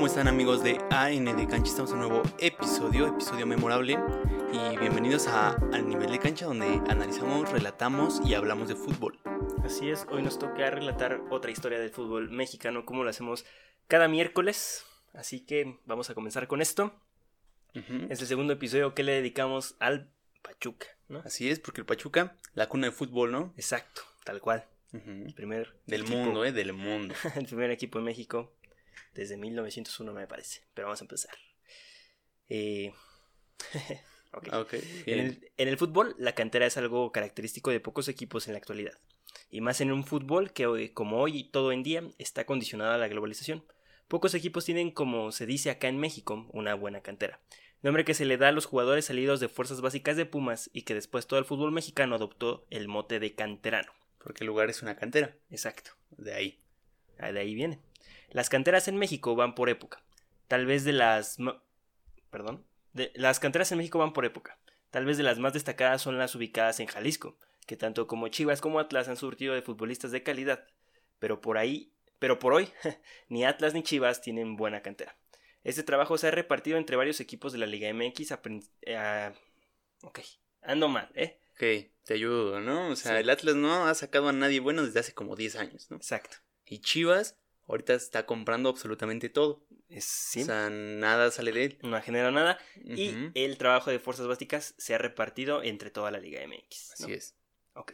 ¿Cómo están amigos de AN de Cancha? Estamos en un nuevo episodio, episodio memorable y bienvenidos a Al Nivel de Cancha donde analizamos, relatamos y hablamos de fútbol. Así es, hoy nos toca relatar otra historia del fútbol mexicano como lo hacemos cada miércoles, así que vamos a comenzar con esto. Ujú. Es el segundo episodio que le dedicamos al Pachuca, ¿no? Así es, porque el Pachuca, la cuna de fútbol, ¿no? Exacto, tal cual. Ujú. El primer Del equipo- mundo, ¿eh? Del mundo. el primer equipo en México desde 1901 me parece. Pero vamos a empezar. Eh, el, en el fútbol, la cantera es algo característico de pocos equipos en la actualidad. Y más en un fútbol que, hoy- como hoy y todo en día, está condicionado a la globalización. Pocos equipos tienen, como se dice acá en México, una buena cantera. Nombre que se le da a los jugadores salidos de fuerzas básicas de Pumas y que después todo el fútbol mexicano adoptó el mote de canterano. Porque el lugar es una cantera. Exacto. De ahí. Ah, De ahí viene. Las canteras en México van por época. Tal vez de las... Perdón. De- las canteras en México van por época. Tal vez de las más destacadas son las ubicadas en Jalisco, que tanto como Chivas como Atlas han surtido de futbolistas de calidad. Pero por ahí... Pero por hoy, ni Atlas ni Chivas tienen buena cantera. Este trabajo se ha repartido entre varios equipos de la Liga MX a... prin- a- Ok. Ando mal, ¿eh? Ok, te ayudo, ¿no? O sea, Sí. el Atlas no ha sacado a nadie bueno desde hace como 10 años, ¿no? Exacto. Y Chivas ahorita está comprando absolutamente todo. Sí, O sea, nada sale de él. no ha generado nada. Y el trabajo de fuerzas básicas se ha repartido entre toda la Liga MX. ¿no? Así es. Ok.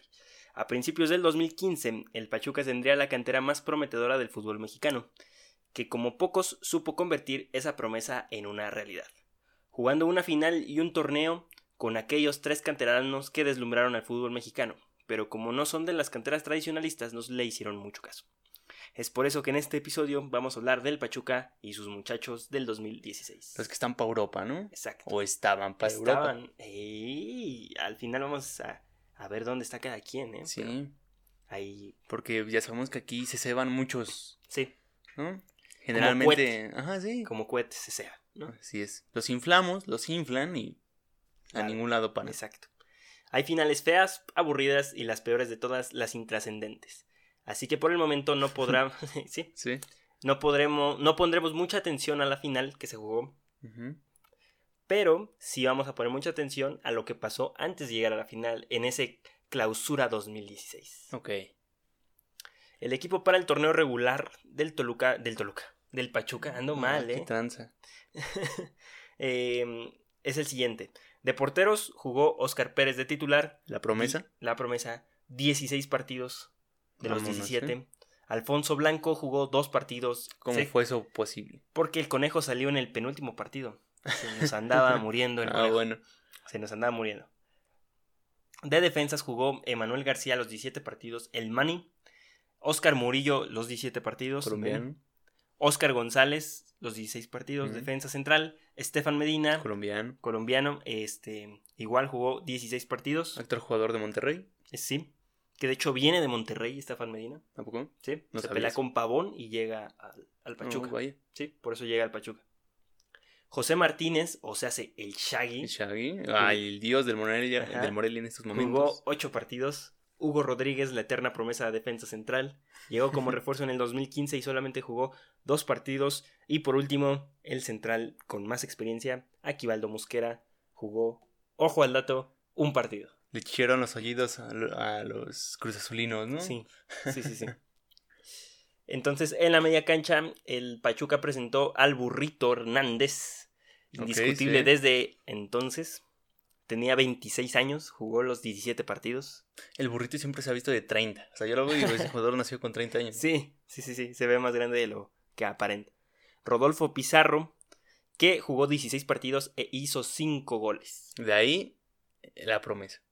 A principios del 2015, el Pachuca tendría la cantera más prometedora del fútbol mexicano, que como pocos supo convertir esa promesa en una realidad. Jugando una final y un torneo con aquellos tres canteranos que deslumbraron al fútbol mexicano, pero como no son de las canteras tradicionalistas, no le hicieron mucho caso. Es por eso que en este episodio vamos a hablar del Pachuca y sus muchachos del 2016. Los que están para Europa, ¿no? Exacto. O estaban para Europa. Estaban. ¡Ey! al final vamos a, a ver dónde está cada quien, ¿eh? Pero Sí, ahí. porque ya sabemos que aquí se ceban muchos, Sí, ¿no? Generalmente, ajá, sí. como cohetes se sea, ¿no? Así es. Los inflamos, los inflan y a ningún lado para. Exacto. Hay finales feas, aburridas y las peores de todas, las intrascendentes. Así que por el momento no podrá. sí. Sí. No podremos. No pondremos mucha atención a la final que se jugó. Pero sí vamos a poner mucha atención a lo que pasó antes de llegar a la final en ese clausura 2016. Ok. El equipo para el torneo regular del Toluca. Del Toluca. Del Pachuca. Ando Ah, mal, qué eh. tranza. Eh, es el siguiente. De porteros jugó Oscar Pérez de titular. La promesa. La promesa. 16 partidos de los Vámonos, 17. ¿eh? Alfonso Blanco jugó dos partidos. ¿Cómo fue eso posible? Porque el conejo salió en el penúltimo partido. Se nos andaba muriendo el Ah, conejo. bueno. Se nos andaba muriendo. De defensas jugó Emanuel García los 17 partidos. El Mani. Oscar Murillo los 17 partidos. Colombiano. Oscar González los 16 partidos. Defensa central. Estefan Medina. Colombiano. colombiano, este, igual jugó 16 partidos, Actor jugador de Monterrey. sí, que de hecho viene de Monterrey, Estefan Medina, ¿Tampoco? sí, No se pelea eso. con Pavón y llega al, al Pachuca, No, vaya. sí, por eso llega al Pachuca. José Martínez, o sea, hace el Shaggy, El Shaggy. Ay, el dios del Morelia, Ajá. del Morelia en estos jugó momentos. 8 partidos. Hugo Rodríguez, la eterna promesa de defensa central, llegó como refuerzo en el 2015 y solamente jugó dos partidos. Y por último, el central con más experiencia, Aquivaldo Mosquera, jugó, ojo al dato, un partido. Le chillieron los oídos a, a los cruzazulinos, ¿no? Sí, sí, sí, sí. Entonces, en la media cancha, el Pachuca presentó al burrito Hernández, indiscutible sí. desde entonces. Tenía 26 años, jugó los 17 partidos. El burrito siempre se ha visto de 30. O sea, yo lo veo y digo, ese jugador nació con 30 años. Sí, sí, sí, sí, se ve más grande de lo que aparenta. Rodolfo Pizarro, que jugó 16 partidos e hizo 5 goles. De ahí, la promesa.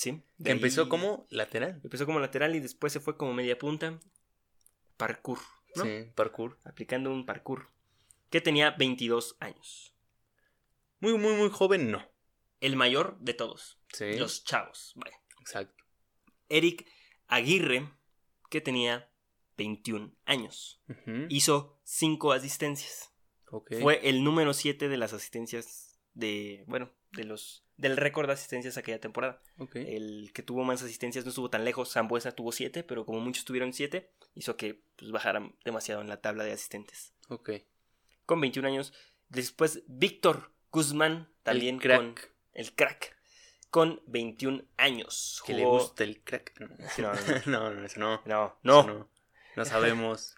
Sí. de empezó ahí- como lateral. Empezó como lateral y después se fue como media punta. Parkour, ¿no? Sí, parkour. aplicando un parkour, que tenía 22 años. Muy, muy, muy joven, no. El mayor de todos, Sí. los chavos. vaya. Exacto. Eric Aguirre, que tenía 21 años, hizo 5 asistencias. Fue el número 7 de las asistencias de, bueno, de los del récord de asistencias aquella temporada. Ok. El que tuvo más asistencias no estuvo tan lejos, Zambuesa tuvo 7, pero como muchos tuvieron 7, hizo que pues, bajaran demasiado en la tabla de asistentes. Ok. con 21 años. Después Víctor Guzmán, también crack. con el crack, con 21 años. Que le gusta el crack. No, no, no, no, eso no. No, Eso no. no. No sabemos.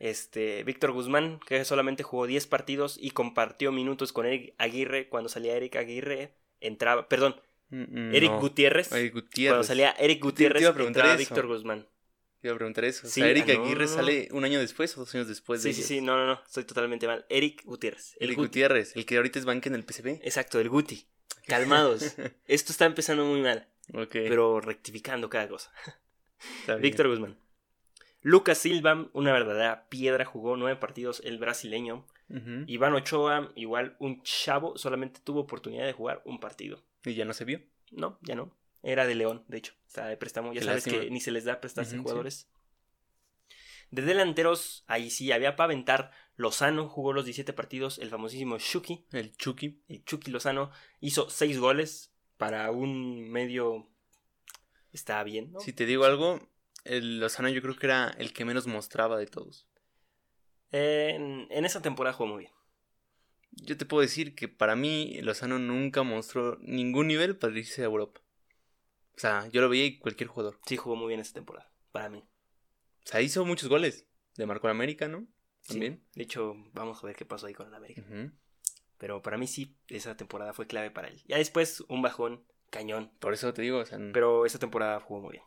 Este, Víctor Guzmán, que solamente jugó 10 partidos y compartió minutos con Eric Aguirre. Cuando salía Eric Aguirre, entraba. Perdón, Mm, mm, Eric no. Gutiérrez. Eric Gutiérrez. Cuando salía Eric Gutiérrez, te preguntar entraba eso. Víctor Guzmán. Te iba a preguntar eso. O Sí, sea, Eric ah, no, Aguirre no, sale un año después o dos años después de Sí, sí, ellos. sí, no, no, no, estoy totalmente mal. Eric Gutiérrez. El Eric Guti. Gutiérrez, el que ahorita es banca en el PCB. Exacto, el Guti. Calmados. Esto está empezando muy mal, Ok. pero rectificando cada cosa. Víctor Guzmán. Lucas Silva, una verdadera piedra, jugó nueve partidos el brasileño. Iván Ochoa, igual un chavo, solamente tuvo oportunidad de jugar un partido. Y ya no se vio. No, ya no. Era de León, de hecho. Estaba de préstamo. Ya sabes lástima. que ni se les da prestarse Ujú, sí. jugadores. De delanteros, ahí sí había para aventar. Lozano jugó los 17 partidos. El famosísimo Shuki, El Chucky. el Chucky Lozano, hizo 6 goles para un medio. Está bien, ¿no? Si te digo algo, el Lozano yo creo que era el que menos mostraba de todos. En, en esa temporada jugó muy bien. Yo te puedo decir que para mí Lozano nunca mostró ningún nivel para irse a Europa. O sea, yo lo veía y cualquier jugador. Sí, jugó muy bien esa temporada. Para mí. O sea, hizo muchos goles. De Marco América, ¿no? Sí. También. De hecho, vamos a ver qué pasó ahí con el América. Pero para mí sí, esa temporada fue clave para él. Ya después, un bajón, cañón. Por eso te digo, o sea, Pero esa temporada jugó muy bien.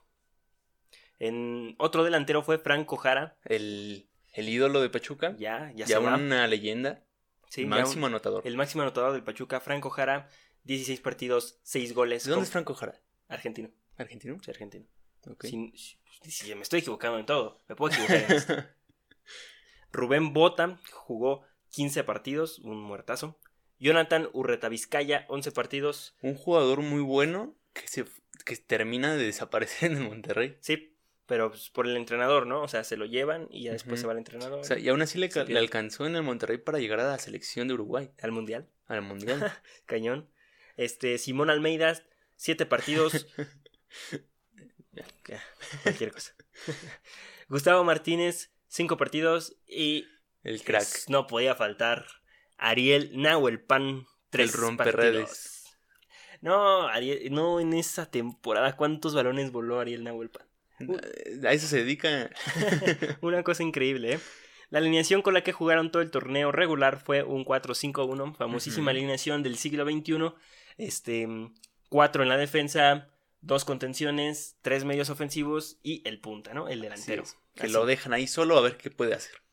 En otro delantero fue Franco Jara. el, el ídolo de Pachuca, Ya, ya, ya, se va. una leyenda, Sí, máximo un- anotador. el máximo anotador del Pachuca, Franco Jara. 16 partidos, 6 goles. ¿De dónde con- es Franco Jara? Argentino. ¿Argentino? Sí, argentino. Ok. Si, si- si me estoy equivocando en todo, me puedo equivocar en esto. Rubén Bota jugó 15 partidos, un muertazo. Jonathan Urreta Vizcaya, 11 partidos. Un jugador muy bueno que se que termina de desaparecer en el Monterrey. Sí, pero pues, por el entrenador, ¿no? O sea, se lo llevan y ya después se va el entrenador O sea, y aún así le, le alcanzó en el Monterrey para llegar a la selección de Uruguay, al Mundial. al Mundial. Cañón. Este, Simón Almeida, 7 partidos. Cualquier cosa. Gustavo Martínez, 5 partidos. Y El crack. pues, no podía faltar Ariel Nahuelpan, 3 El romperredes. partidos. No, Ariel, no, en esa temporada, ¿cuántos balones voló Ariel Nahuelpan? A eso se dedica. Una cosa increíble, ¿eh? La alineación con la que jugaron todo el torneo regular fue un 4-5-1, famosísima alineación del siglo XXI. Este, 4 en la defensa, dos contenciones, tres medios ofensivos y el punta, ¿no? El delantero. Que lo dejan ahí solo a ver qué puede hacer.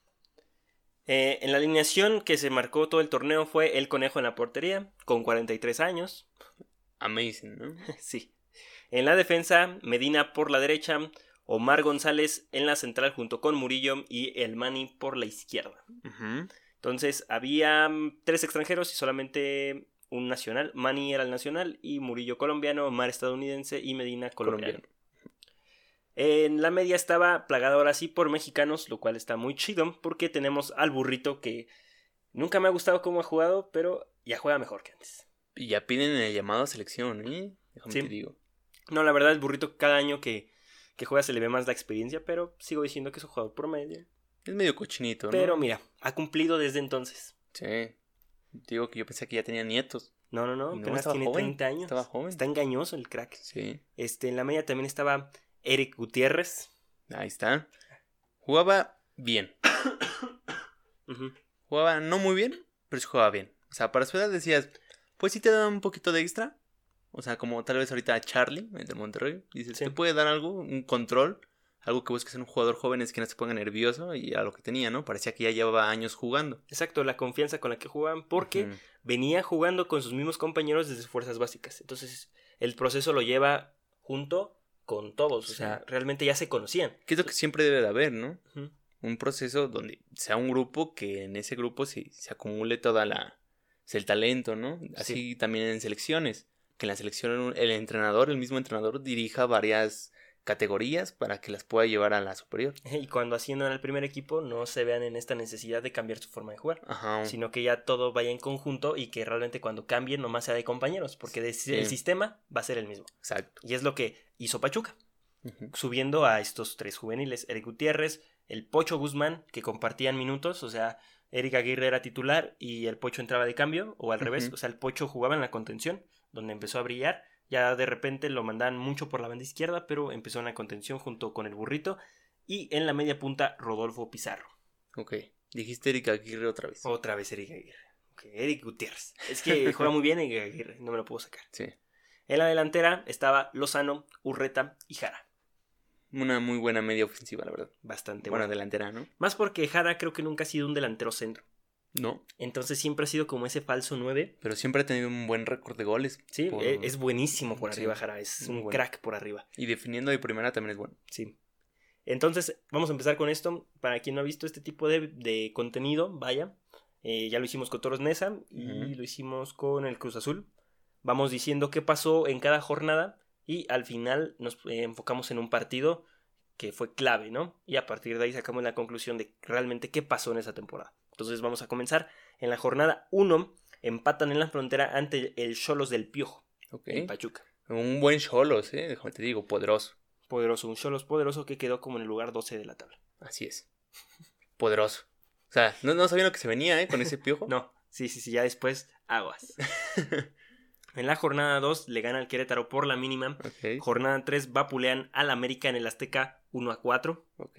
Eh, en la alineación que se marcó todo el torneo fue el conejo en la portería, con 43 años. Amazing, ¿no? sí. En la defensa, Medina por la derecha, Omar González en la central junto con Murillo y el Mani por la izquierda. Entonces había mm, tres extranjeros y solamente un nacional. Mani era el nacional y Murillo colombiano, Omar estadounidense y Medina colombiano. En la media estaba plagado ahora sí por mexicanos, lo cual está muy chido porque tenemos al burrito que nunca me ha gustado cómo ha jugado, pero ya juega mejor que antes. Y ya piden el llamado a selección, ¿eh? Déjame Sí. te digo. No, la verdad el burrito cada año que, que juega se le ve más la experiencia, pero sigo diciendo que es un jugador promedio. Es medio cochinito, ¿no? Pero mira, ha cumplido desde entonces. Sí. Digo que yo pensé que ya tenía nietos. No, no, no, no, apenas estaba tiene joven, 30 años. estaba joven. Está engañoso el crack. Sí. Este, en la media también estaba Eric Gutiérrez. Ahí está. Jugaba bien. Jugaba no muy bien, pero sí jugaba bien. O sea, para su edad decías, pues sí te da un poquito de extra. O sea, como tal vez ahorita a Charlie, el de Monterrey. Dices, Sí. te puede dar algo, un control. Algo que busques en un jugador joven es que no se ponga nervioso. Y a lo que tenía, ¿no? Parecía que ya llevaba años jugando. Exacto, la confianza con la que jugaban, porque venía jugando con sus mismos compañeros desde fuerzas básicas. Entonces, el proceso lo lleva junto con todos. O Sí. sea, realmente ya se conocían. Que es lo que siempre debe de haber, ¿no? Un proceso donde sea un grupo que en ese grupo se, se acumule toda la... pues, el talento, ¿no? Así también en selecciones. Que en la selección el entrenador, el mismo entrenador, dirija varias categorías para que las pueda llevar a la superior. Y cuando asciendan al primer equipo, no se vean en esta necesidad de cambiar su forma de jugar. Ajá. Sino que ya todo vaya en conjunto y que realmente cuando cambien nomás sea de compañeros, porque Sí. el sistema va a ser el mismo. Exacto. Y es lo que hizo Pachuca. Subiendo a estos tres juveniles, Eric Gutiérrez, el Pocho Guzmán, que compartían minutos, o sea, Eric Aguirre era titular y el Pocho entraba de cambio, o al revés, o sea, el Pocho jugaba en la contención, donde empezó a brillar. Ya de repente lo mandaban mucho por la banda izquierda, pero empezó en la contención junto con el burrito. Y en la media punta, Rodolfo Pizarro. Ok. Dijiste Eric Aguirre otra vez. Otra vez Eric Aguirre. Ok, Eric Gutiérrez. Es que juega muy bien Eric Aguirre, no me lo puedo sacar. Sí. En la delantera estaba Lozano, Urreta y Jara. Una muy buena media ofensiva, la verdad. Bastante buena bueno. delantera, ¿no? Más porque Jara creo que nunca ha sido un delantero centro. No. Entonces siempre ha sido como ese falso 9. Pero siempre ha tenido un buen récord de goles. Sí, Por- e- es buenísimo por Sí, arriba Jara. Es un bueno. crack por arriba. Y definiendo de primera también es bueno. Sí. Entonces, vamos a empezar con esto. Para quien no ha visto este tipo de, de contenido, vaya. eh, ya lo hicimos con Toros Nesa y lo hicimos con el Cruz Azul. Vamos diciendo qué pasó en cada jornada y al final nos eh, enfocamos en un partido que fue clave, ¿no? Y a partir de ahí sacamos la conclusión de realmente qué pasó en esa temporada. Entonces vamos a comenzar. En la jornada 1 empatan en la frontera ante el Cholos del Piojo, Ok. en Pachuca. Un buen Cholos, ¿eh? Déjame te digo, poderoso. Poderoso, un Cholos poderoso que quedó como en el lugar 12 de la tabla. Así es. Poderoso. O sea, no, no sabía lo que se venía, ¿eh? Con ese piojo. No, sí, sí, sí, ya después aguas. en la jornada 2 le gana al Querétaro por la mínima. Ok. Jornada 3 vapulean al América en el Azteca 1 a 4. Ok.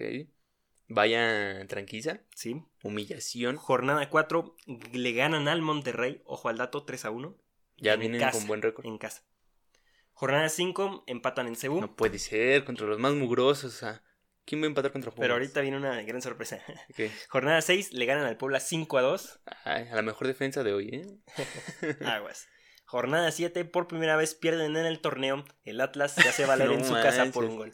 Vaya tranquila. Sí. Humillación. Jornada 4 le ganan al Monterrey, ojo al dato, 3 a 1. Ya en vienen casa, con buen récord. En casa. Jornada 5 empatan en Cebu. No puede ser, contra los más mugrosos. O sea, ¿quién va a empatar contra Pumas? pero ahorita viene una gran sorpresa. Jornada 6 le ganan al Puebla 5 a 2. Ay, a la mejor defensa de hoy, ¿eh? Aguas. Jornada 7, por primera vez pierden en el torneo. El Atlas se hace valer No en su casa por un gol.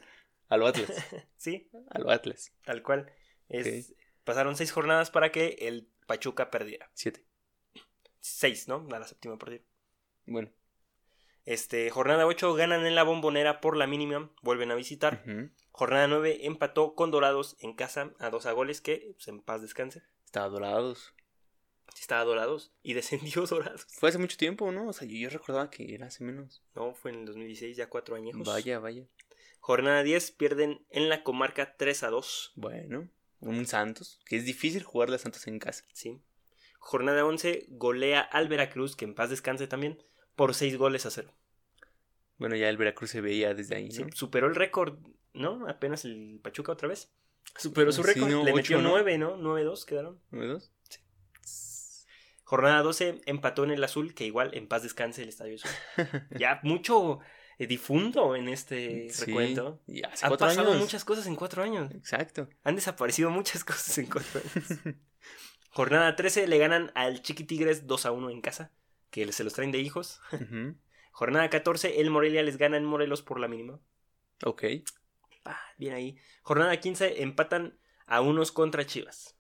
A lo Atlas. ¿Sí? A lo Atlas. Tal cual. Es, Pasaron seis jornadas para que el Pachuca perdiera. Siete. Seis, ¿no? A la séptima partida. Bueno. Este, jornada 8 ganan en la bombonera por la mínima, vuelven a visitar. Jornada 9 empató con Dorados en casa a dos a goles que, pues, en paz descanse. Estaba dorados. Estaba Dorados y descendió Dorados. Fue hace mucho tiempo, ¿no? O sea, yo, yo recordaba que era hace menos. No, fue en el 2016, ya cuatro añejos. Vaya, vaya. Jornada 10 pierden en la comarca 3 a 2. Bueno. Un Santos. Que es difícil jugarle a Santos en casa. Sí. Jornada 11 golea al Veracruz, que en paz descanse también, por 6 goles a 0. Bueno, ya el Veracruz se veía desde ahí, ¿no? Sí, superó el récord, ¿no? Apenas el Pachuca otra vez. Superó su Sí, récord. no, Le ocho, metió ¿no? 9, ¿no? 9-2 quedaron. ¿Nueve dos? Jornada 12 empató en el azul, que igual en paz descanse el estadio azul. ya mucho difunto en este Sí, recuento. y hace Han pasado años. muchas cosas en cuatro años. Exacto. Han desaparecido muchas cosas en cuatro años. Jornada 13 le ganan al Chiqui Tigres 2 a 1 en casa, que se los traen de hijos. Jornada 14, el Morelia les gana en Morelos por la mínima. Ok. Ah, bien ahí. Jornada 15, empatan a unos contra Chivas.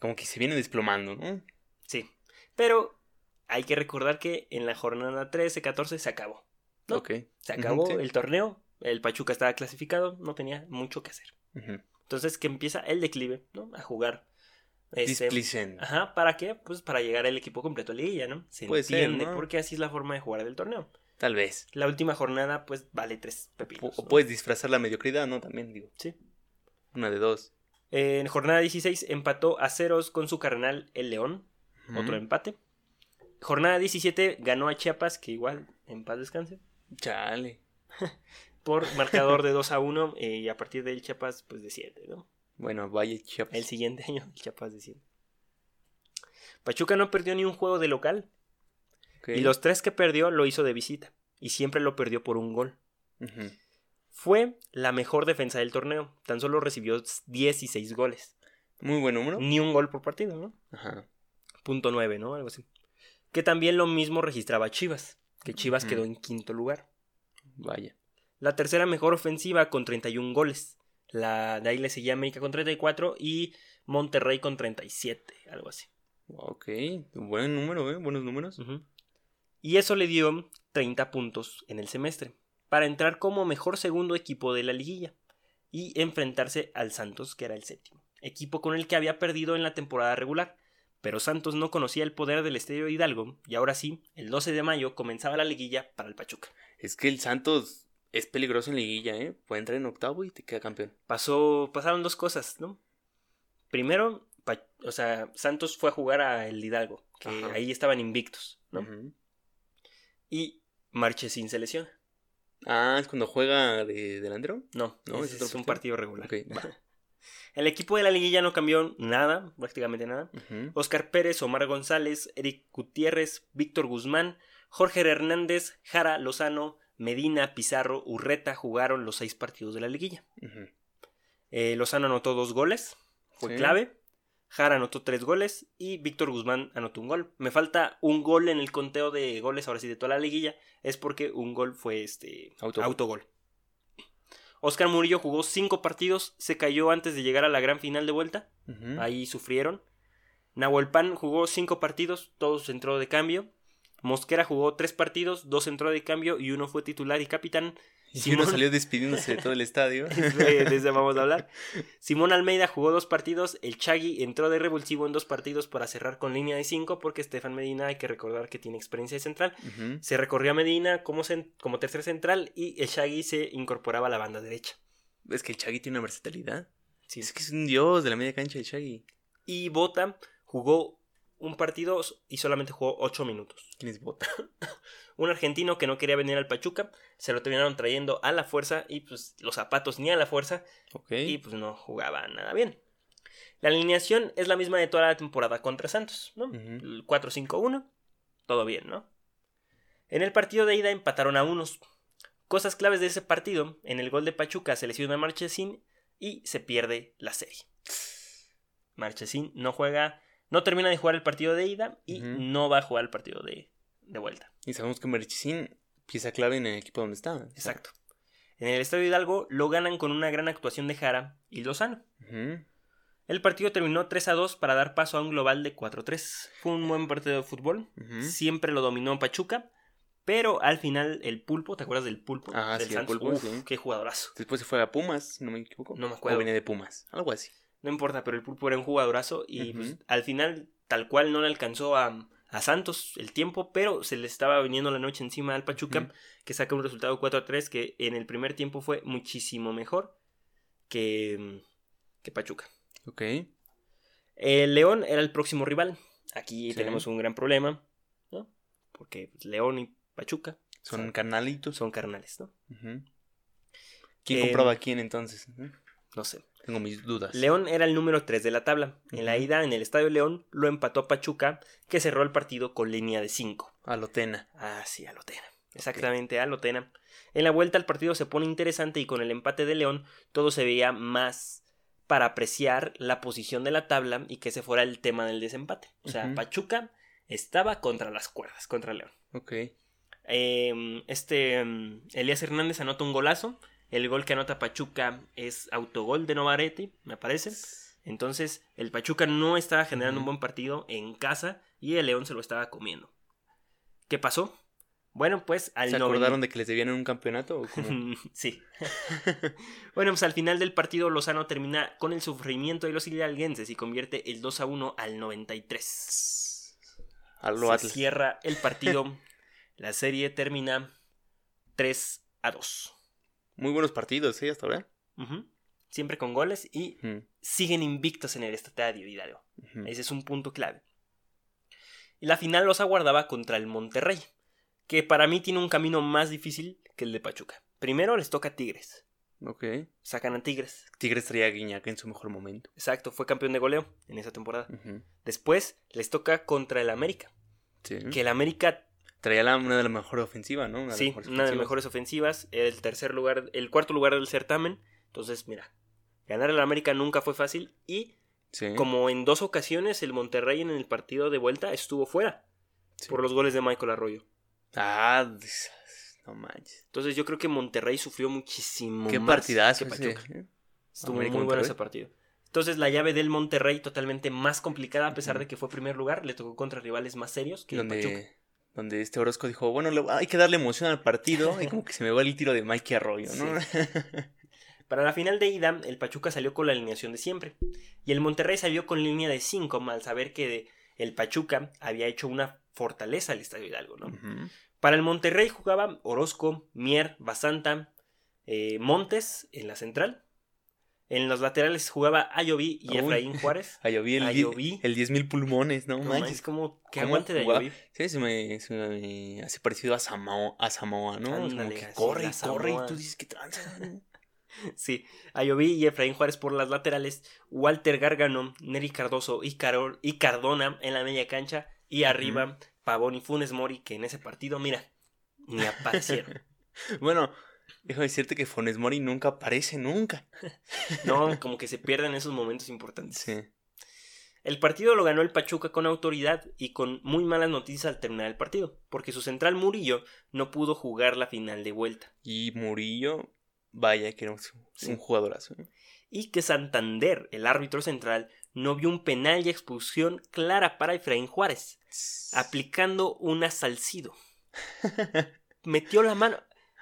Como que se viene desplomando, ¿no? Sí. Pero hay que recordar que en la jornada 13, 14 se acabó. ¿No? Se acabó sí. el torneo. El Pachuca estaba clasificado, no tenía mucho que hacer. Entonces que empieza el declive, ¿no? A jugar. Este. Ajá, ¿para qué? Pues para llegar el equipo completo a liguilla, ¿no? Se Puede ser, entiende, ¿no? porque así es la forma de jugar del torneo. Tal vez. La última jornada, pues, vale tres pepinos. o ¿no? puedes disfrazar la mediocridad, ¿no? También, digo. Sí. Una de dos. En jornada 16 empató a ceros con su carnal el León. Otro empate. Jornada 17 ganó a Chiapas, que igual, en paz descanse. Chale. Por marcador de 2 a 1 eh, y a partir de ahí Chiapas, pues de 7, ¿no? Bueno, vaya Chiapas. El siguiente año el Chiapas de 7. Pachuca no perdió ni un juego de local. Y los tres que perdió lo hizo de visita. Y siempre lo perdió por un gol. Fue la mejor defensa del torneo. Tan solo recibió 16 goles. Muy buen número. Ni un gol por partido, ¿no? Ajá. Punto 9, ¿no? Algo así. Que también lo mismo registraba Chivas. Que Chivas quedó en quinto lugar. Vaya. La tercera mejor ofensiva con 31 goles. La de ahí le seguía América con 34 y Monterrey con 37, algo así. Ok. Buen número, ¿eh? Buenos números. Y eso le dio 30 puntos en el semestre, para entrar como mejor segundo equipo de la liguilla y enfrentarse al Santos, que era el séptimo, equipo con el que había perdido en la temporada regular. Pero Santos no conocía el poder del Estadio Hidalgo y ahora sí, el 12 de mayo comenzaba la liguilla para el Pachuca. Es que el Santos es peligroso en liguilla, ¿eh? Puede entrar en octavo y te queda campeón. Pasó, pasaron dos cosas, ¿no? Primero, Pa- o sea, Santos fue a jugar a el Hidalgo, que Ajá. ahí estaban invictos, ¿no? Y Marchesín se lesiona. Ah, es cuando juega de delantero. No, No, es un partido. regular. Ok, va. El equipo de la liguilla no cambió nada, prácticamente nada. Oscar Pérez, Omar González, Eric Gutiérrez, Víctor Guzmán, Jorge Hernández, Jara Lozano, Medina, Pizarro, Urreta jugaron los seis partidos de la liguilla. Eh, Lozano anotó dos goles, fue Sí. clave. Jara anotó tres goles y Víctor Guzmán anotó un gol. Me falta un gol en el conteo de goles, ahora sí, de toda la liguilla. Es porque un gol fue este Autogol. autogol. Oscar Murillo jugó cinco partidos, se cayó antes de llegar a la gran final de vuelta. Ahí sufrieron. Nahuelpan jugó cinco partidos, todos entró de cambio. Mosquera jugó tres partidos, dos entró de cambio y uno fue titular y capitán. Y uno Simón- salió despidiéndose de todo el estadio. de de ese vamos a hablar. Simón Almeida jugó dos partidos. El Chagui entró de revulsivo en dos partidos para cerrar con línea de cinco, porque Estefan Medina hay que recordar que tiene experiencia de central. Se recorrió a Medina como, como tercer central y el Chagui se incorporaba a la banda derecha. Es que el Chagui tiene una versatilidad. Sí. Es que es un dios de la media cancha el Chagui. Y Bota jugó un partido y solamente jugó ocho minutos. Un argentino que no quería venir al Pachuca, se lo terminaron trayendo a la fuerza y pues los zapatos ni a la fuerza Ok. y pues no jugaba nada bien. La alineación es la misma de toda la temporada contra Santos, ¿no? Ujú. El 4-5-1, todo bien, ¿no? En el partido de ida empataron a unos. Cosas claves de ese partido, en el gol de Pachuca se lesiona Marchesín y se pierde la serie. Marchesín no juega, no termina de jugar el partido de ida y no va a jugar el partido de, de vuelta. Y sabemos que Merchisín, pieza clave en el equipo donde está. Exacto. En el Estadio Hidalgo lo ganan con una gran actuación de Jara y Lozano. Ujú. El partido terminó 3 a 2 para dar paso a un global de 4-3. Fue un buen partido de fútbol. Siempre lo dominó Pachuca. Pero al final el pulpo, ¿te acuerdas del pulpo? Ah, del sí, el Pulpo, Uf, sí. qué jugadorazo. Después se fue a Pumas, no me equivoco. No me acuerdo. O viene de Pumas, algo así. No importa, pero el pulpo era un jugadorazo. Y pues, al final, tal cual, no le alcanzó a, a Santos el tiempo. Pero se le estaba viniendo la noche encima al Pachuca. Que saca un resultado 4 a 3 que en el primer tiempo fue muchísimo mejor que, que Pachuca. Ok. El León era el próximo rival. Aquí Sí. tenemos un gran problema, ¿no? Porque pues, León y Pachuca Son Son- carnalitos. son carnales, ¿no? ¿Quién Eh, compraba a quién entonces? No sé. Tengo mis dudas. León era el número 3 de la tabla. En la ida en el Estadio León lo empató Pachuca, que cerró el partido con línea de 5. Alotena. Ah, sí, Alotena. Exactamente, Alotena. En la vuelta el partido se pone interesante y con el empate de León todo se veía más para apreciar la posición de la tabla y que ese fuera el tema del desempate. O sea. Pachuca estaba contra las cuerdas, contra León. Ok. Eh, este mm, Elías Hernández anota un golazo. El gol que anota Pachuca es autogol de Novaretti, me parece. Entonces, el Pachuca no estaba generando un buen partido en casa y el León se lo estaba comiendo. ¿Qué pasó? Bueno, pues al ¿Se noven- acordaron de que les debían un campeonato? ¿O cómo? sí. bueno, pues al final del partido Lozano termina con el sufrimiento de los hidalguenses y convierte el 2 a 1 al 93. A lo Se Atlas. cierra el partido. la serie termina 3 a 2. Muy buenos partidos, ¿sí? Hasta ahora. Siempre con goles y siguen invictos en el estadio Hidalgo. Ese es un punto clave. Y la final los aguardaba contra el Monterrey, que para mí tiene un camino más difícil que el de Pachuca. Primero les toca Tigres. Ok. Sacan a Tigres. Tigres traía a Guiñac en su mejor momento. Exacto, fue campeón de goleo en esa temporada. Después les toca contra el América. Sí. Que el América, Traía la- una de las mejores ofensivas, ¿no? Una de sí, mejores una de las mejores ofensivas, el tercer lugar, el cuarto lugar del certamen. Entonces, mira, ganar al América nunca fue fácil y Sí. como en dos ocasiones el Monterrey en el partido de vuelta estuvo fuera Sí. por los goles de Michael Arroyo. Ah, no manches. Entonces yo creo que Monterrey sufrió muchísimo Qué más partidazo que ese. ¿eh? Estuvo muy bueno ese partido. Entonces la llave del Monterrey totalmente más complicada a pesar de que fue primer lugar, le tocó contra rivales más serios que Pachuca. Donde, este Orozco dijo, bueno, le- hay que darle emoción al partido y como que se me va el tiro de Mikey Arroyo, ¿no? Para la final de ida, el Pachuca salió con la alineación de siempre. Y el Monterrey salió con línea de 5, al saber que de- el Pachuca había hecho una fortaleza al Estadio Hidalgo, ¿no? Para el Monterrey jugaba Orozco, Mier, Basanta, eh, Montes en la central. En los laterales jugaba Ayoví y Uy. Efraín Juárez. Ayoví, el, Ayoví. el 10.000 pulmones, no, No manches. manches, como que ¿Cómo aguante de? Ayoví. Sí, se me, se me hace parecido a Samoa, a Samoa ¿no? Ándale, Como que corre y corre y tú dices que tranza. Sí, Ayoví y Efraín Juárez por las laterales, Walter Gargano, Neri Cardoso y, Carol, y Cardona en la media cancha y arriba Pavón y Funes Mori que en ese partido, mira, ni aparecieron. Bueno, déjame decirte que Fones Mori nunca aparece, nunca. No, como que se pierden esos momentos importantes. Sí. El partido lo ganó el Pachuca con autoridad y con muy malas noticias al terminar el partido, porque su central Murillo no pudo jugar la final de vuelta. Y Murillo, vaya que era un, Sí. un jugadorazo. ¿eh? y que Santander, el árbitro central, no vio un penal y expulsión clara para Efraín Juárez, aplicando un asalcido. Metió la mano,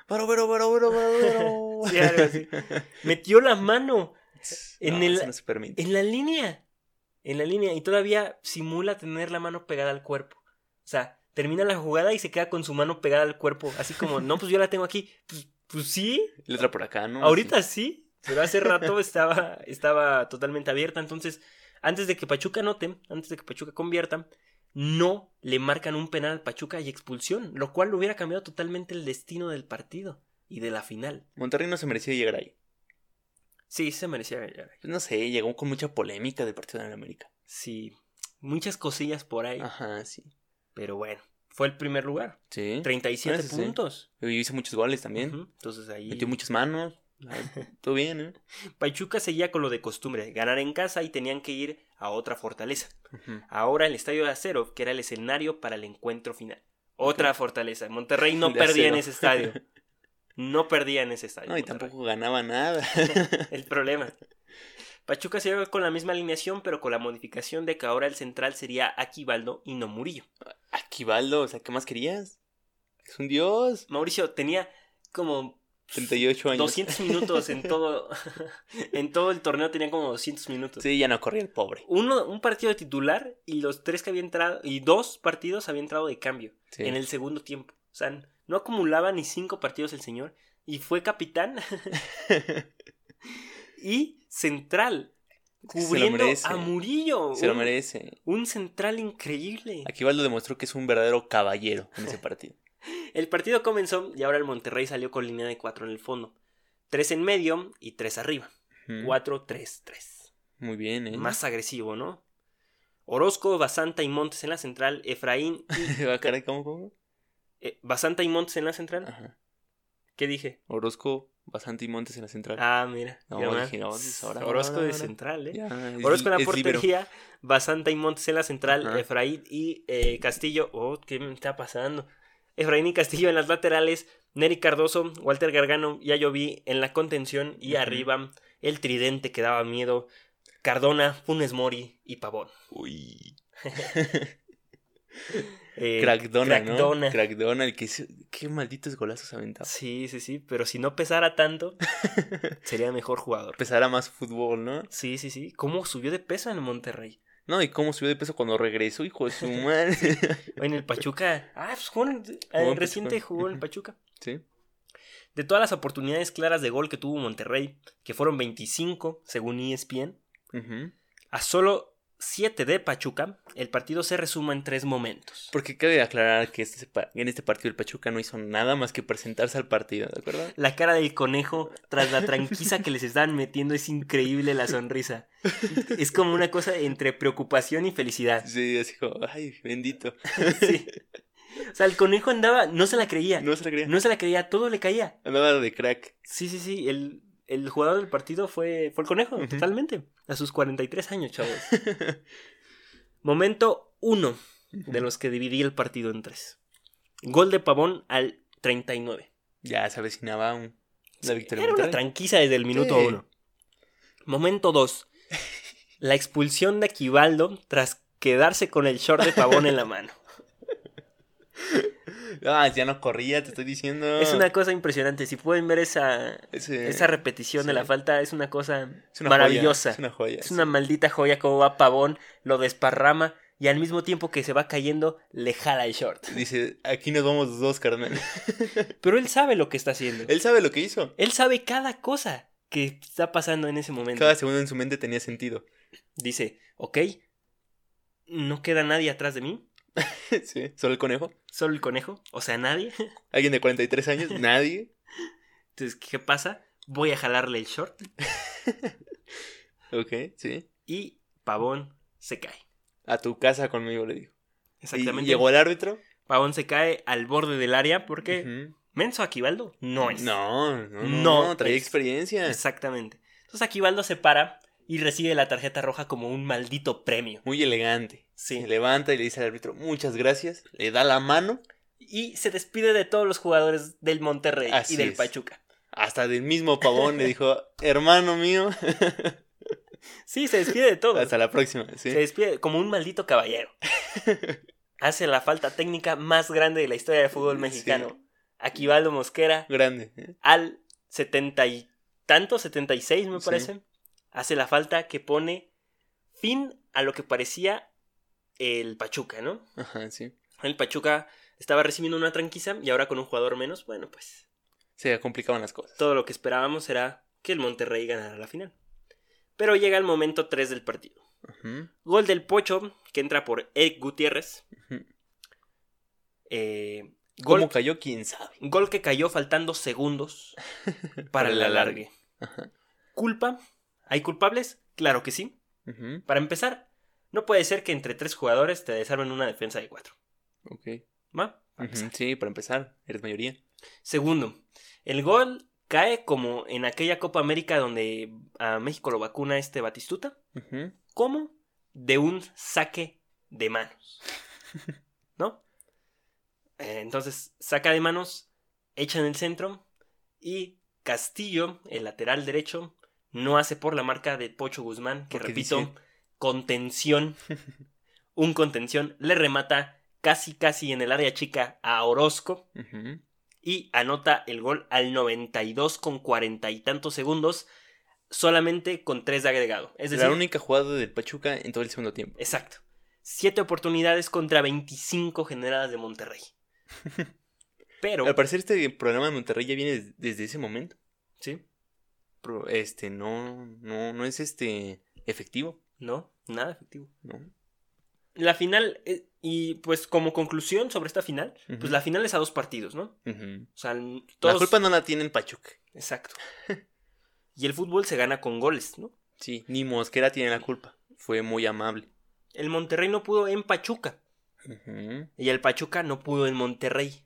Pero, pero, pero, pero, pero, pero. Sí, algo así. metió la mano en No, el- eso no se permite. en la línea, en la línea y todavía simula tener la mano pegada al cuerpo. O sea, termina la jugada y se queda con su mano pegada al cuerpo, así como, no, pues yo la tengo aquí. Pues, pues sí, La otra por acá, ¿no? Ahorita sí, pero hace rato estaba, estaba totalmente abierta. Entonces, antes de que Pachuca anote, antes de que Pachuca convierta, no le marcan un penal al Pachuca y expulsión, lo cual lo hubiera cambiado totalmente el destino del partido y de la final. Monterrey no se merecía llegar ahí. Sí, se merecía ganar. Pues no sé, llegó con mucha polémica del partido de la América. Sí, muchas cosillas por ahí, Ajá, sí. pero bueno, fue el primer lugar. Sí. 37 Ah, sí, sí. puntos. Y hizo muchos goles también. Entonces ahí Metió muchas manos. Todo bien, ¿eh? Pachuca seguía con lo de costumbre, ganar en casa y tenían que ir a otra fortaleza. Ahora el Estadio de Acero, que era el escenario para el encuentro final. Otra fortaleza. Monterrey no De perdía en ese estadio. No perdía en ese estadio. No, y Monterrey. tampoco ganaba nada. El problema. Pachuca se iba con la misma alineación, pero con la modificación de que ahora el central sería Aquivaldo y no Murillo. Aquivaldo, o sea, ¿qué más querías? Es un dios. Mauricio tenía como 38 años. 200 minutos en todo en todo el torneo tenía como 200 minutos. Sí, ya no corría el pobre. Uno, un partido de titular y los tres que había entrado y dos partidos había entrado de cambio. Sí. en el segundo tiempo. O sea, no acumulaba ni cinco partidos el señor. Y fue capitán y central. Se lo Cubriendo a Murillo. Se lo merece. Un central increíble. Aquivaldo demostró que es un verdadero caballero en ese partido. El partido comenzó y ahora el Monterrey salió con línea de cuatro en el fondo. Tres en medio y tres arriba. Ujú. Cuatro, tres, tres. Muy bien, ¿eh? Más agresivo, ¿no? Orozco, Basanta y Montes en la central. Efraín y... Ah, caray, ¿Cómo, cómo? eh, Basanta y Montes en la central. Ajá. ¿Qué dije? Orozco, Basante y Montes en la central. Ah, mira. No, ya va. dije, no, dices, ahora, Orozco ahora, de ahora. central, ¿eh? Orozco en la portería, Basanta y Montes en la central, Ajá. Efraín y eh, Castillo. Oh, ¿qué me está pasando? Efraín y Castillo en las laterales, Neri Cardoso, Walter Gargano y Ayoví en la contención y arriba el tridente que daba miedo, Cardona, Funes Mori y Pavón. Uy. Eh, Crackdona, ¿no? Crackdona. Crackdona, el que... Qué malditos golazos aventaba. Sí, sí, sí, pero si no pesara tanto, sería mejor jugador. Pesara más fútbol, ¿no? Sí, sí, sí. ¿Cómo subió de peso en el Monterrey? No, y cómo subió de peso cuando regresó, hijo de su madre. En el Pachuca. Ah, pues jugó en- eh, Jugó en reciente Pachuca. jugó en el Pachuca. sí. De todas las oportunidades claras de gol que tuvo Monterrey, que fueron 25 según ESPN, a solo 7 de Pachuca, el partido se resuma en tres momentos. Porque cabe aclarar que este, en este partido el Pachuca no hizo nada más que presentarse al partido, ¿de acuerdo? La cara del conejo tras la tranquiza que les estaban metiendo es increíble la sonrisa. Es como una cosa entre preocupación y felicidad. Sí, así como, ay, bendito. Sí. O sea, el conejo andaba, no se la creía. No se la creía. No se la creía, todo le caía. Andaba de crack. Sí, sí, sí. El, el jugador del partido fue, fue el conejo, totalmente. A sus 43 años, chavos. Momento 1 de los que dividí el partido en tres. Gol de Pavón al 39. Ya se avecinaba un- la victoria. Era una tranquiza desde el minuto Sí. 1. Momento 2. La expulsión de Aquivaldo tras quedarse con el short de Pavón en la mano. Ah, ya no corría, te estoy diciendo. Es una cosa impresionante. Si pueden ver esa, esa repetición de la falta, es una cosa es una maravillosa. joya, es una joya. Es una maldita joya como va Pavón, lo desparrama y al mismo tiempo que se va cayendo, le jala el short. Dice, aquí nos vamos los dos, carnal. Pero él sabe lo que está haciendo. Él sabe lo que hizo. Él sabe cada cosa que está pasando en ese momento. Cada segundo en su mente tenía sentido. Dice, ok, no queda nadie atrás de mí, sí, solo el conejo. solo el conejo, o sea, nadie. Alguien de 43 años, nadie. Entonces, ¿qué pasa? Voy a jalarle el short Ok, sí. y Pavón se cae. A tu casa conmigo, le digo. Y Exactamente. llegó el árbitro. Pavón se cae al borde del área porque Ujú. Menso Aquivaldo no es. No, no, no, No no, traía es. experiencia. Exactamente. Entonces Aquivaldo se para y recibe la tarjeta roja como un maldito premio. Muy elegante. Sí. Se levanta y le dice al árbitro, muchas gracias. Le da la mano, Y se despide de todos los jugadores del Monterrey Así y del es. Pachuca. hasta del mismo pavón le dijo, hermano mío, Sí, se despide de todos. hasta la próxima. ¿sí? Se despide como un maldito caballero. Hace la falta técnica más grande de la historia del fútbol Sí. mexicano. Aquivaldo Mosquera Grande. ¿eh? al setenta y tanto, 76 me Sí. parece, hace la falta que pone fin a lo que parecía el Pachuca, ¿no? Ajá, sí. El Pachuca estaba recibiendo una tranquiza y ahora con un jugador menos, bueno, pues Se complicaban las cosas. todo lo que esperábamos era que el Monterrey ganara la final. Pero llega el momento 3 del partido. Gol del Pocho, que entra por Eric Gutiérrez. Eh, ¿Cómo gol, cayó? ¿Quién sabe? gol que cayó faltando segundos para el alargue. Ajá. ¿Culpa? ¿Hay culpables? Claro que sí. Para empezar, no puede ser que entre tres jugadores te desarmen una defensa de cuatro. Ok. ¿Va? Sí, para empezar, eres mayoría. Segundo, el gol cae como en aquella Copa América donde a México lo vacuna este Batistuta. Ujú, ¿Cómo? De un saque de manos. ¿No? Eh, entonces, saca de manos, echa en el centro y Castillo, el lateral derecho, no hace por la marca de Pocho Guzmán, que repito, dice- contención, un contención, le remata casi casi en el área chica a Orozco y anota el gol al 92 con cuarenta y tantos segundos, solamente con tres de agregado. Es decir, la única jugada del Pachuca en todo el segundo tiempo. Exacto. Siete oportunidades contra 25 generadas de Monterrey. Pero, Al parecer este programa de Monterrey ya viene des- desde ese momento. ¿sí? Pero este no, no, no es este efectivo, No, nada efectivo. ¿no? La final, eh, y pues como conclusión sobre esta final, pues la final es a dos partidos, ¿no? O sea, La todos... culpa no la tiene el Pachuca. Exacto. Y el fútbol se gana con goles, ¿no? Sí, ni Mosquera tiene la culpa. Fue muy amable. El Monterrey no pudo en Pachuca. Y el Pachuca no pudo en Monterrey.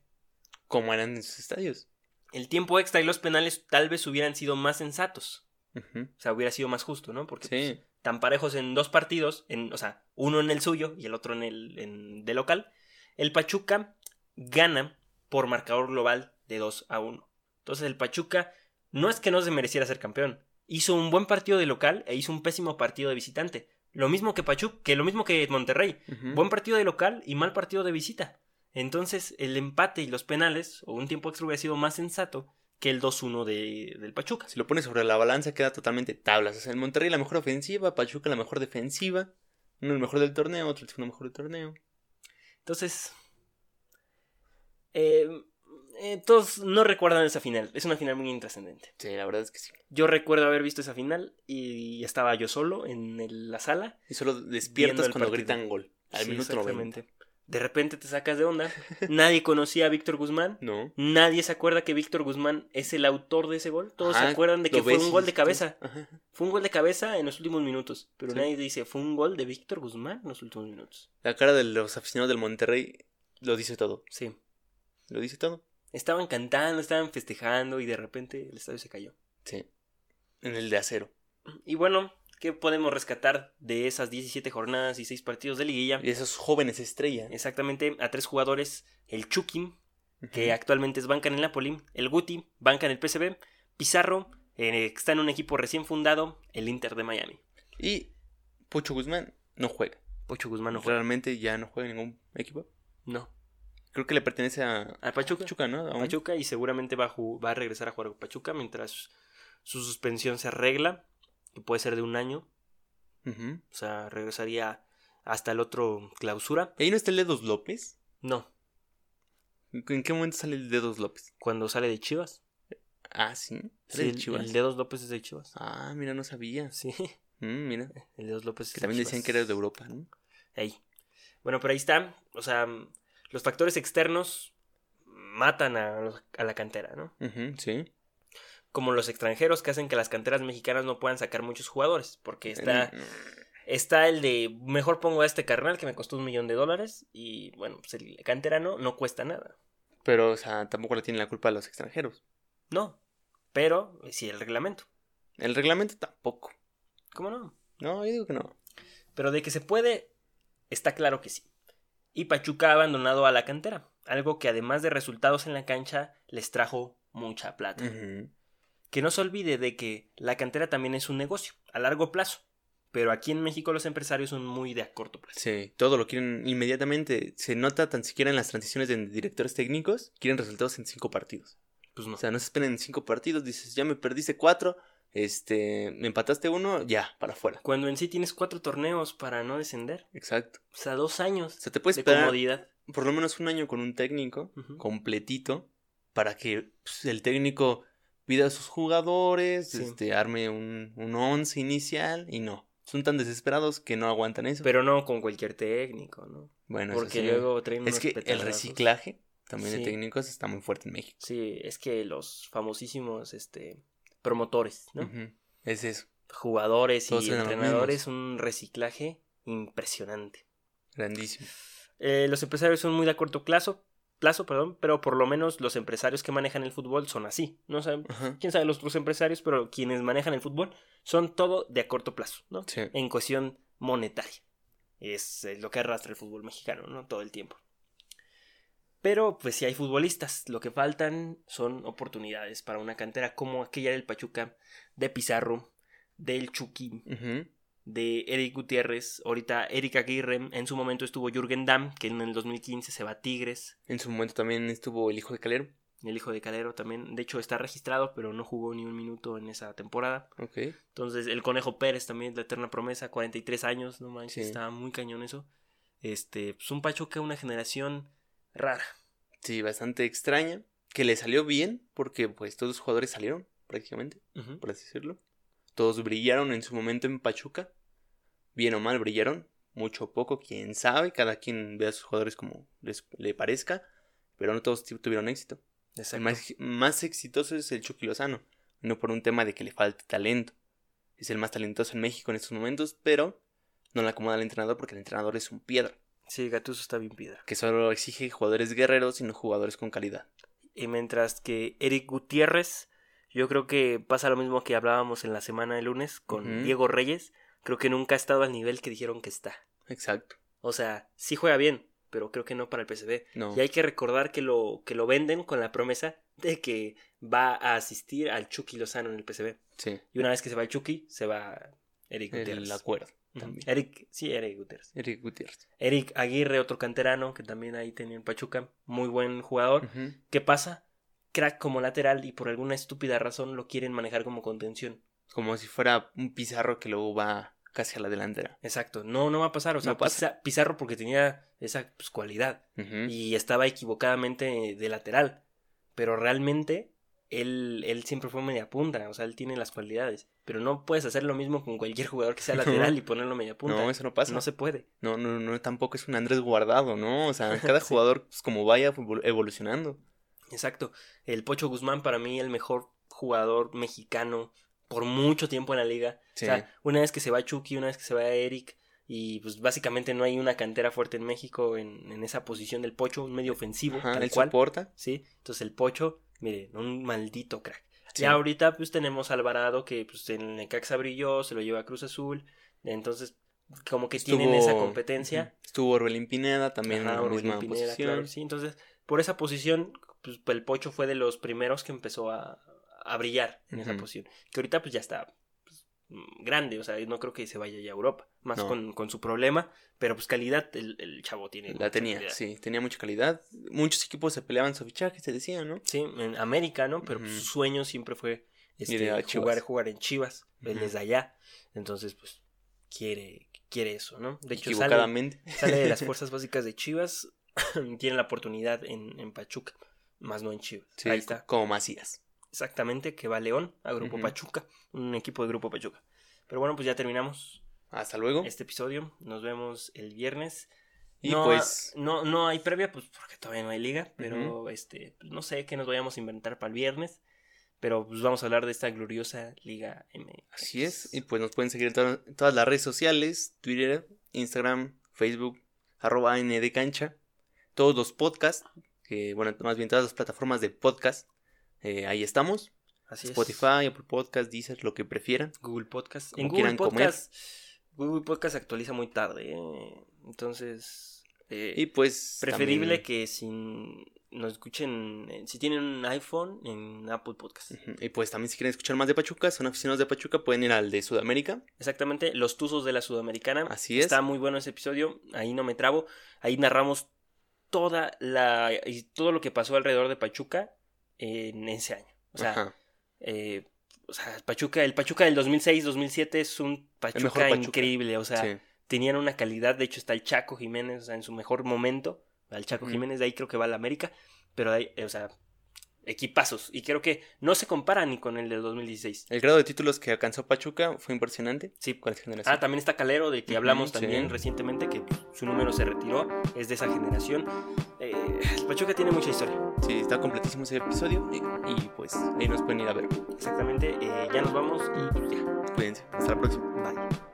Como eran en sus estadios. El tiempo extra y los penales tal vez hubieran sido más sensatos. O sea, hubiera sido más justo, ¿no? Porque pues, Sí. Tan parejos en dos partidos, en, o sea, uno en el suyo y el otro en el en, de local, el Pachuca gana por marcador global de 2 a 1. Entonces el Pachuca no es que no se mereciera ser campeón, hizo un buen partido de local e hizo un pésimo partido de visitante. Lo mismo que Pachuca, que lo mismo que Monterrey, buen partido de local y mal partido de visita. Entonces el empate y los penales o un tiempo extra hubiera sido más sensato que el 2-1 de, del Pachuca. Si lo pones sobre la balanza queda totalmente tablas. O sea, el Monterrey la mejor ofensiva, Pachuca la mejor defensiva. Uno el mejor del torneo, otro el segundo mejor del torneo. Entonces, eh, eh, todos no recuerdan esa final. Es una final muy intrascendente. Sí, la verdad es que sí. Yo recuerdo haber visto esa final y estaba yo solo en el- la sala. Y solo despiertas cuando partido. gritan gol. Al Sí, minuto 90. De repente te sacas de onda. Nadie conocía a Víctor Guzmán. No. Nadie se acuerda que Víctor Guzmán es el autor de ese gol. Todos se acuerdan de que fue ves un gol de cabeza. Ajá. Fue un gol de cabeza en los últimos minutos. Pero Sí. nadie dice, fue un gol de Víctor Guzmán en los últimos minutos. La cara de los aficionados del Monterrey lo dice todo. Sí. Lo dice todo. Estaban cantando, estaban festejando y de repente el estadio se cayó. Sí. En el de acero. Y bueno, ¿qué podemos rescatar de esas 17 jornadas y 6 partidos de liguilla? Y esos jóvenes estrellas. Exactamente a tres jugadores, el Chucky, que actualmente es banca en el Napoli, el Guti, banca en el PSV, Pizarro, eh, que está en un equipo recién fundado, el Inter de Miami. Y Pocho Guzmán no juega. Pocho Guzmán no juega. Realmente ya no juega en ningún equipo. No. Creo que le pertenece a A Pachuca. Pachuca, ¿no? Aún. Pachuca y seguramente va a, va a regresar a jugar con Pachuca mientras su suspensión se arregla, que puede ser de un año. O sea, regresaría hasta el otro clausura. ¿Y ahí no está el Dedos López? No, ¿En qué momento sale el Dedos López? cuando sale de Chivas. Ah, sí. ¿Era Sí, de el, Chivas? el Dedos López es de Chivas. Ah, mira, no sabía. Sí, Mm, mira. el Dedos López es Que de también decían que era de Europa, ¿no? Ahí. Bueno, pero ahí está. O sea, los factores externos matan a, la cantera, ¿no? Sí. Como los extranjeros que hacen que las canteras mexicanas no puedan sacar muchos jugadores. Porque está, Mm, está el de mejor pongo a este carnal que me costó un millón de dólares. Y bueno, pues el canterano no cuesta nada. Pero, o sea, tampoco le tienen la culpa a los extranjeros. No. Pero sí el reglamento. El reglamento tampoco. ¿Cómo no? No, yo digo que no. Pero de que se puede, está claro que sí. Y Pachuca ha abandonado a la cantera, algo que además de resultados en la cancha les trajo mucha plata. Ujú. Que no se olvide de que la cantera también es un negocio, a largo plazo. Pero aquí en México los empresarios son muy de a corto plazo. Sí, todo lo quieren inmediatamente. Se nota tan siquiera en las transiciones de directores técnicos. Quieren resultados en cinco partidos. Pues no. O sea, no se esperen en cinco partidos. Dices, ya me perdiste cuatro. Este, me empataste uno, ya, para afuera. Cuando en sí tienes cuatro torneos para no descender. Exacto. O sea, dos años O sea, te puedes de esperar comodidad. por lo menos un año con un técnico completito para que pues, el técnico pida a sus jugadores, Sí. este, arme un, un once inicial y no. Son tan desesperados que no aguantan eso. Pero no con cualquier técnico, ¿no? bueno, eso Porque sí. luego traen Es unos que el reciclaje también Sí. de técnicos está muy fuerte en México. Sí, es que los famosísimos este, promotores, ¿no? Es eso, jugadores Todos y entrenadores, un reciclaje impresionante. grandísimo. Eh, los empresarios son muy de a corto plazo, plazo, perdón, pero por lo menos los empresarios que manejan el fútbol son así. No saben, Ajá. quién sabe los otros empresarios, pero quienes manejan el fútbol son todo de a corto plazo, ¿no? Sí. En cuestión monetaria. Es lo que arrastra el fútbol mexicano, ¿no? Todo el tiempo. Pero, pues si hay futbolistas, lo que faltan son oportunidades para una cantera como aquella del Pachuca, de Pizarro, del Ujú. De Eric Gutiérrez, ahorita Eric Aguirre, en su momento estuvo Jürgen Damm, que en el 2015 se va a Tigres, En su momento también estuvo el hijo de Calero. el hijo de Calero también, de hecho está registrado, pero no jugó ni un minuto en esa temporada. Entonces el Conejo Pérez también, la eterna promesa, 43 años, no manches, Sí. estaba muy cañón eso. Este, pues un Pachuca, una generación rara. Sí, bastante extraña. Que le salió bien porque pues todos los jugadores salieron prácticamente, Ujú. por así decirlo. Todos brillaron en su momento en Pachuca. Bien o mal brillaron. Mucho o poco, quién sabe. Cada quien ve a sus jugadores como les, le parezca. Pero no todos tu- tuvieron éxito. El más, más exitoso es el Chucky Lozano. No por un tema de que le falte talento. Es el más talentoso en México en estos momentos, pero no le acomoda al entrenador porque el entrenador es un piedra. Sí, Gattuso está bien piedra. Que solo exige jugadores guerreros y no jugadores con calidad. Y mientras que Eric Gutiérrez, yo creo que pasa lo mismo que hablábamos en la semana de lunes con. Diego Reyes. Creo que nunca ha estado al nivel que dijeron que está. Exacto. O sea, sí juega bien, pero creo que no para el PSV. No. Y hay que recordar que lo, que lo venden con la promesa de que va a asistir al Chucky Lozano en el PSV. Sí. Y una vez que se va el Chucky, se va Eric Gutiérrez. El acuerdo. Eric, sí, Eric Gutiérrez. Eric Gutiérrez. Eric Aguirre, otro canterano que también ahí tenía en Pachuca, muy buen jugador. ¿Qué pasa? Crack como lateral y por alguna estúpida razón lo quieren manejar como contención. Como si fuera un pizarro que luego va casi a la delantera. Exacto, no, no va a pasar. O sea, No pasa. Pizarro porque tenía esa pues, cualidad y estaba equivocadamente de lateral. Pero realmente él, él siempre fue media punta, o sea, él tiene las cualidades. Pero no puedes hacer lo mismo con cualquier jugador que sea lateral y ponerlo media punta. No, eso no pasa. No se puede. No, no, no, tampoco es un Andrés guardado, ¿no? O sea, cada Sí. jugador, pues, como vaya evol- evolucionando. Exacto. El Pocho Guzmán para mí el mejor jugador mexicano por mucho tiempo en la liga. Sí. O sea, una vez que se va Chucky, una vez que se va Eric y pues básicamente no hay una cantera fuerte en México en, en esa posición del Pocho, un medio ofensivo, Ajá, tal él cual. soporta. Sí, entonces el Pocho, miren, un maldito crack. Sí. Ya ahorita pues tenemos a Alvarado que pues en el Necaxa brilló, se lo lleva a Cruz Azul, entonces como que tienen esa competencia. Estuvo Orbelín Pineda también Ajá, en la Orbelín misma Pineda, posición. claro, sí, entonces por esa posición pues el Pocho fue de los primeros que empezó a, a brillar en esa posición, que ahorita pues ya está pues, mm, grande, o sea, no creo que se vaya ya a Europa, más No. con, con su problema, pero pues calidad el, el chavo tiene. La tenía, calidad. sí, tenía mucha calidad. Muchos equipos se peleaban su fichaje, se decía, ¿no? Sí, en América, ¿no? Pero pues, su sueño siempre fue este, jugar, jugar en Chivas, él Ujú. es de allá, entonces pues quiere, quiere eso, ¿no? De hecho sale, sale de las fuerzas básicas de Chivas, tiene la oportunidad en, en Pachuca, más no en Chivas. Sí, Ahí está. Como Macías. Exactamente, que va León a Grupo. Pachuca, un equipo de Grupo Pachuca. Pero bueno, pues ya terminamos Hasta luego. este episodio. Nos vemos el viernes. Y no, pues, no, no hay previa, pues porque todavía no hay liga, pero este, pues, no sé qué nos vayamos a inventar para el viernes. Pero pues vamos a hablar de esta gloriosa Liga MX. así es. Y pues nos pueden seguir en to- todas las redes sociales: Twitter, Instagram, Facebook, arroba AND Cancha. Todos los podcasts, que bueno, más bien todas las plataformas de podcast. Eh, ahí estamos. Así es. Spotify, Apple Podcast, Deezer, lo que prefieran. Google Podcast. Como En Google quieran comer. Podcast, Google Podcast actualiza muy tarde, ¿eh? entonces eh, Y pues. preferible también- que sin nos escuchen, si tienen un iPhone, en Apple Podcast. Y pues también si quieren escuchar más de Pachuca, son aficionados de Pachuca, pueden ir al de Sudamérica. Exactamente, Los Tuzos de la Sudamericana. Así es. Está muy bueno ese episodio, ahí no me trabo. Ahí narramos toda la todo lo que pasó alrededor de Pachuca en ese año. O sea, eh, o sea, Pachuca, el Pachuca del 2006-2007 es un Pachuca, increíble, o sea, sí. tenían una calidad, de hecho está el Chaco Jiménez, o sea, en su mejor momento, al Chaco. Jiménez de ahí creo que va a la América, pero ahí, eh, o sea, equipazos, y creo que no se compara ni con el del 2016. El grado de títulos que alcanzó Pachuca fue impresionante. Sí. Con generación. Ah, también está Calero, del que hablamos sí. también recientemente, que su número se retiró, es de esa generación. Eh, Pachuca tiene mucha historia, Sí, está completísimo ese episodio. Y, y, pues ahí nos pueden ir a ver. exactamente. eh, ya nos vamos y pues, ya. Cuídense. Hasta la próxima. Bye.